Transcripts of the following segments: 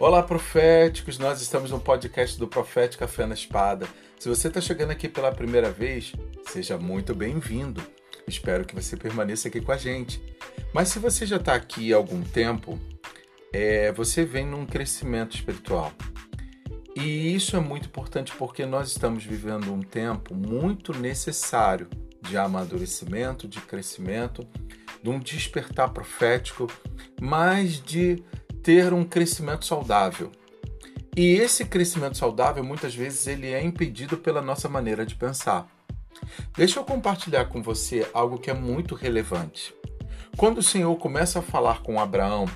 Olá, proféticos! Nós estamos no podcast do Profética Fé na Espada. Se você está chegando aqui pela primeira vez, seja muito bem-vindo. Espero que você permaneça aqui com a gente. Mas se você já está aqui há algum tempo, é, você vem num crescimento espiritual. E isso é muito importante porque nós estamos vivendo um tempo muito necessário de amadurecimento, de crescimento, de um despertar profético, mas de ter um crescimento saudável. E esse crescimento saudável, muitas vezes, ele é impedido pela nossa maneira de pensar. Deixa eu compartilhar com você algo que é muito relevante. Quando o Senhor começa a falar com Abraão,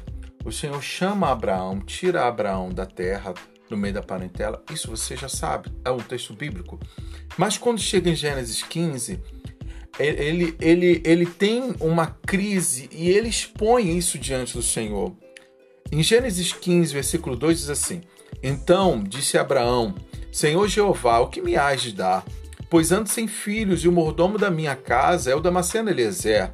o Senhor chama Abraão, tira Abraão da terra, no meio da parentela, isso você já sabe, é um texto bíblico. Mas quando chega em Gênesis 15, ele, ele, ele tem uma crise e ele expõe isso diante do Senhor. Em Gênesis 15, versículo 2 diz assim: Então disse Abraão: Senhor Jeová, o que me has de dar? Pois ando sem filhos e o mordomo da minha casa é o Damasceno Eliezer.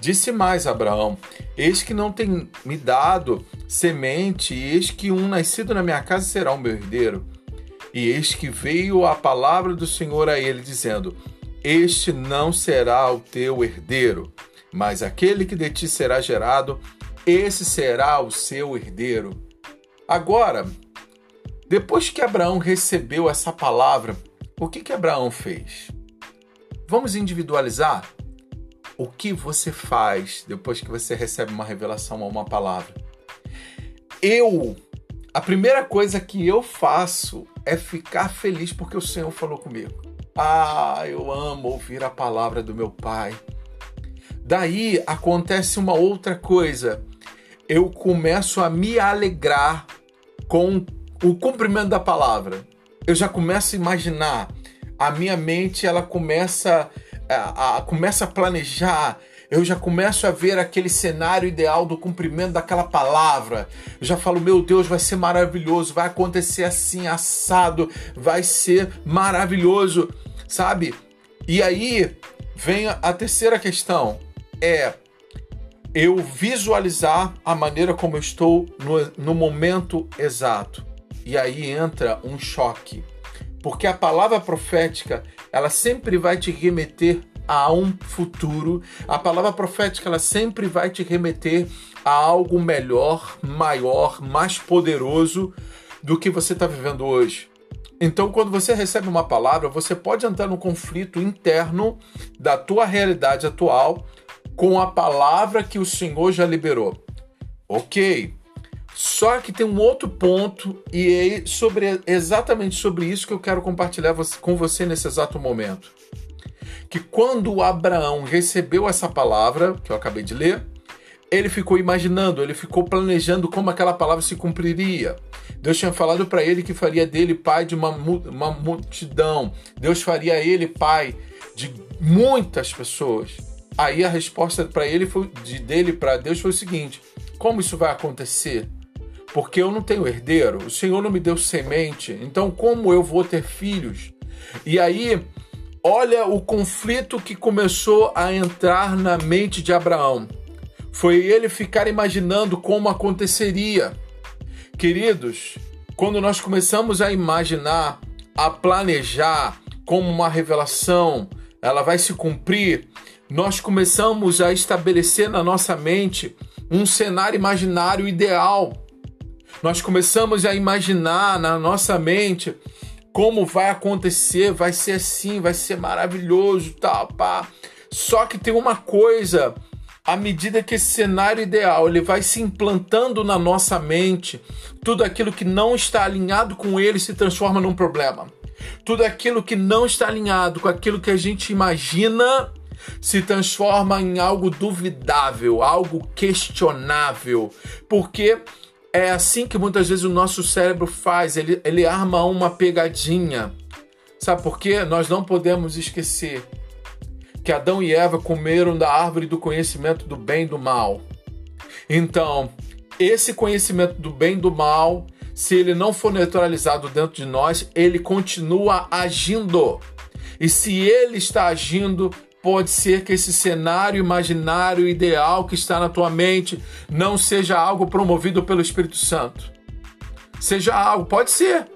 Disse mais Abraão: Eis que não tem me dado semente, e eis que um nascido na minha casa será o meu herdeiro. E eis que veio a palavra do Senhor a ele, dizendo: Este não será o teu herdeiro, mas aquele que de ti será gerado esse será o seu herdeiro. Agora, depois que Abraão recebeu essa palavra, o que, que Abraão fez? Vamos individualizar? O que você faz depois que você recebe uma revelação ou uma palavra? Eu, a primeira coisa que eu faço é ficar feliz porque o Senhor falou comigo. Ah, eu amo ouvir a palavra do meu Pai. Daí acontece uma outra coisa eu começo a me alegrar com o cumprimento da palavra. Eu já começo a imaginar, a minha mente ela começa a, a, começa a planejar, eu já começo a ver aquele cenário ideal do cumprimento daquela palavra. Eu já falo, meu Deus, vai ser maravilhoso, vai acontecer assim, assado, vai ser maravilhoso, sabe? E aí vem a terceira questão: é eu visualizar a maneira como eu estou no, no momento exato. E aí entra um choque. Porque a palavra profética, ela sempre vai te remeter a um futuro. A palavra profética, ela sempre vai te remeter a algo melhor, maior, mais poderoso do que você está vivendo hoje. Então, quando você recebe uma palavra, você pode entrar no conflito interno da tua realidade atual com a palavra que o Senhor já liberou. Ok. Só que tem um outro ponto e é sobre, exatamente sobre isso que eu quero compartilhar com você nesse exato momento. Que quando Abraão recebeu essa palavra, que eu acabei de ler, ele ficou imaginando, ele ficou planejando como aquela palavra se cumpriria. Deus tinha falado para ele que faria dele pai de uma, uma multidão. Deus faria ele pai de muitas pessoas. Aí a resposta para ele foi de dele para Deus foi o seguinte: como isso vai acontecer? Porque eu não tenho herdeiro, o Senhor não me deu semente, então como eu vou ter filhos? E aí, olha o conflito que começou a entrar na mente de Abraão. Foi ele ficar imaginando como aconteceria. Queridos, quando nós começamos a imaginar, a planejar como uma revelação, ela vai se cumprir, nós começamos a estabelecer na nossa mente um cenário imaginário ideal. Nós começamos a imaginar na nossa mente como vai acontecer, vai ser assim, vai ser maravilhoso, tal, pá. Só que tem uma coisa, à medida que esse cenário ideal ele vai se implantando na nossa mente, tudo aquilo que não está alinhado com ele se transforma num problema. Tudo aquilo que não está alinhado com aquilo que a gente imagina se transforma em algo duvidável, algo questionável, porque é assim que muitas vezes o nosso cérebro faz, ele, ele arma uma pegadinha. Sabe por quê? Nós não podemos esquecer que Adão e Eva comeram da árvore do conhecimento do bem e do mal. Então, esse conhecimento do bem e do mal, se ele não for neutralizado dentro de nós, ele continua agindo. E se ele está agindo, Pode ser que esse cenário imaginário ideal que está na tua mente não seja algo promovido pelo Espírito Santo. seja algo. Pode ser.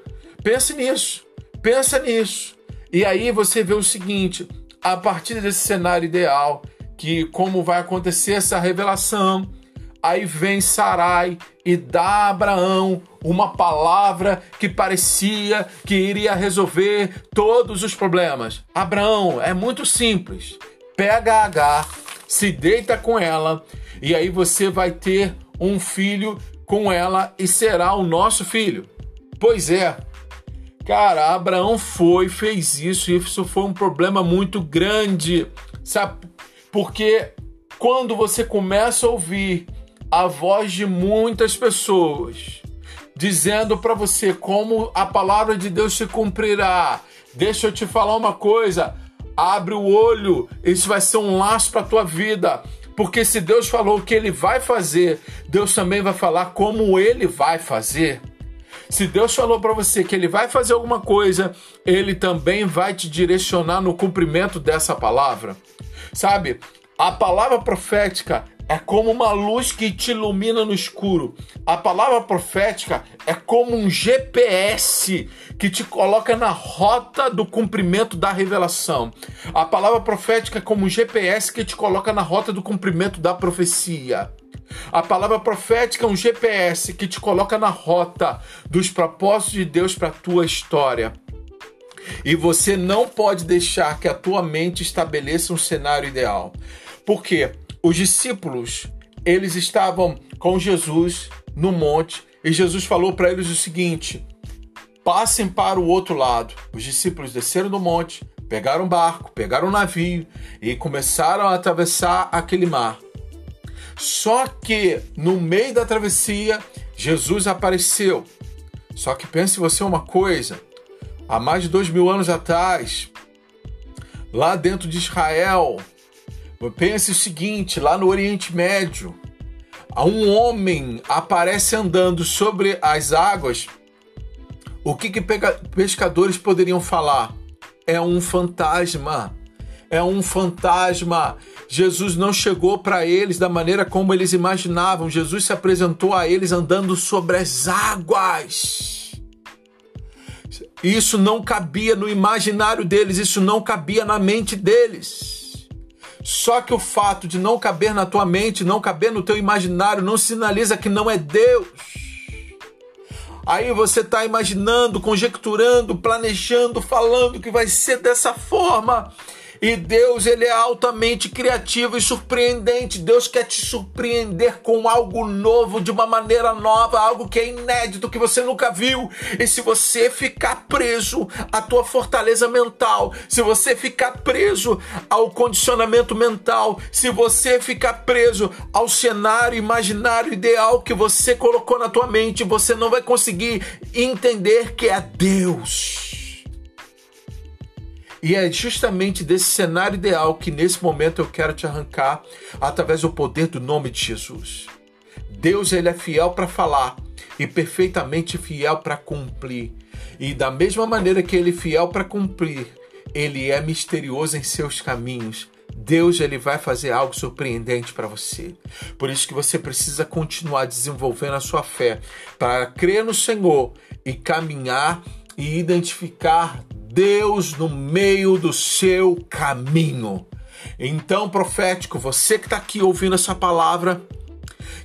Pense nisso. Pensa nisso. E aí você vê o seguinte: a partir desse cenário ideal, que como vai acontecer essa revelação, aí vem Sarai e dá a Abraão uma palavra que parecia que iria resolver todos os problemas. Abraão, é muito simples. Pega Agar, se deita com ela e aí você vai ter um filho com ela e será o nosso filho. Pois é. Cara, Abraão foi, fez isso e isso foi um problema muito grande. Sabe? Porque quando você começa a ouvir a voz de muitas pessoas dizendo para você como a palavra de Deus se cumprirá. Deixa eu te falar uma coisa, abre o olho, isso vai ser um laço para tua vida. Porque se Deus falou o que ele vai fazer, Deus também vai falar como ele vai fazer. Se Deus falou para você que ele vai fazer alguma coisa, ele também vai te direcionar no cumprimento dessa palavra. Sabe? A palavra profética é como uma luz que te ilumina no escuro. A palavra profética é como um GPS que te coloca na rota do cumprimento da revelação. A palavra profética é como um GPS que te coloca na rota do cumprimento da profecia. A palavra profética é um GPS que te coloca na rota dos propósitos de Deus para a tua história. E você não pode deixar que a tua mente estabeleça um cenário ideal. Por quê? Os discípulos, eles estavam com Jesus no monte e Jesus falou para eles o seguinte: passem para o outro lado. Os discípulos desceram do monte, pegaram um barco, pegaram um navio e começaram a atravessar aquele mar. Só que no meio da travessia, Jesus apareceu. Só que pense você uma coisa: há mais de dois mil anos atrás, lá dentro de Israel, Pense o seguinte: lá no Oriente Médio, um homem aparece andando sobre as águas. O que, que pescadores poderiam falar? É um fantasma. É um fantasma. Jesus não chegou para eles da maneira como eles imaginavam. Jesus se apresentou a eles andando sobre as águas. Isso não cabia no imaginário deles, isso não cabia na mente deles. Só que o fato de não caber na tua mente, não caber no teu imaginário, não sinaliza que não é Deus. Aí você está imaginando, conjecturando, planejando, falando que vai ser dessa forma. E Deus, ele é altamente criativo e surpreendente. Deus quer te surpreender com algo novo, de uma maneira nova, algo que é inédito, que você nunca viu. E se você ficar preso à tua fortaleza mental, se você ficar preso ao condicionamento mental, se você ficar preso ao cenário imaginário ideal que você colocou na tua mente, você não vai conseguir entender que é Deus. E é justamente desse cenário ideal que nesse momento eu quero te arrancar através do poder do nome de Jesus. Deus ele é fiel para falar e perfeitamente fiel para cumprir. E da mesma maneira que ele é fiel para cumprir, ele é misterioso em seus caminhos. Deus ele vai fazer algo surpreendente para você. Por isso que você precisa continuar desenvolvendo a sua fé para crer no Senhor e caminhar e identificar Deus no meio do seu caminho. Então, profético, você que está aqui ouvindo essa palavra,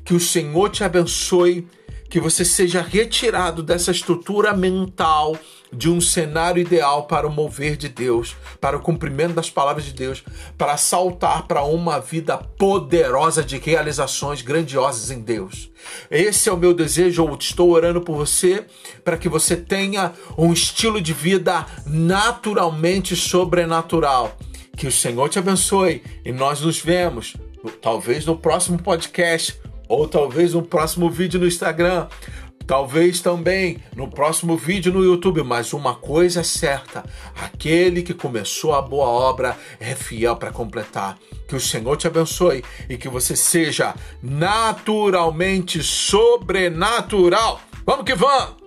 que o Senhor te abençoe, que você seja retirado dessa estrutura mental de um cenário ideal para o mover de Deus, para o cumprimento das palavras de Deus, para saltar para uma vida poderosa de realizações grandiosas em Deus. Esse é o meu desejo, eu estou orando por você, para que você tenha um estilo de vida naturalmente sobrenatural. Que o Senhor te abençoe e nós nos vemos, talvez no próximo podcast ou talvez no próximo vídeo no Instagram Talvez também no próximo vídeo no YouTube, mas uma coisa é certa: aquele que começou a boa obra é fiel para completar. Que o Senhor te abençoe e que você seja naturalmente sobrenatural. Vamos que vamos!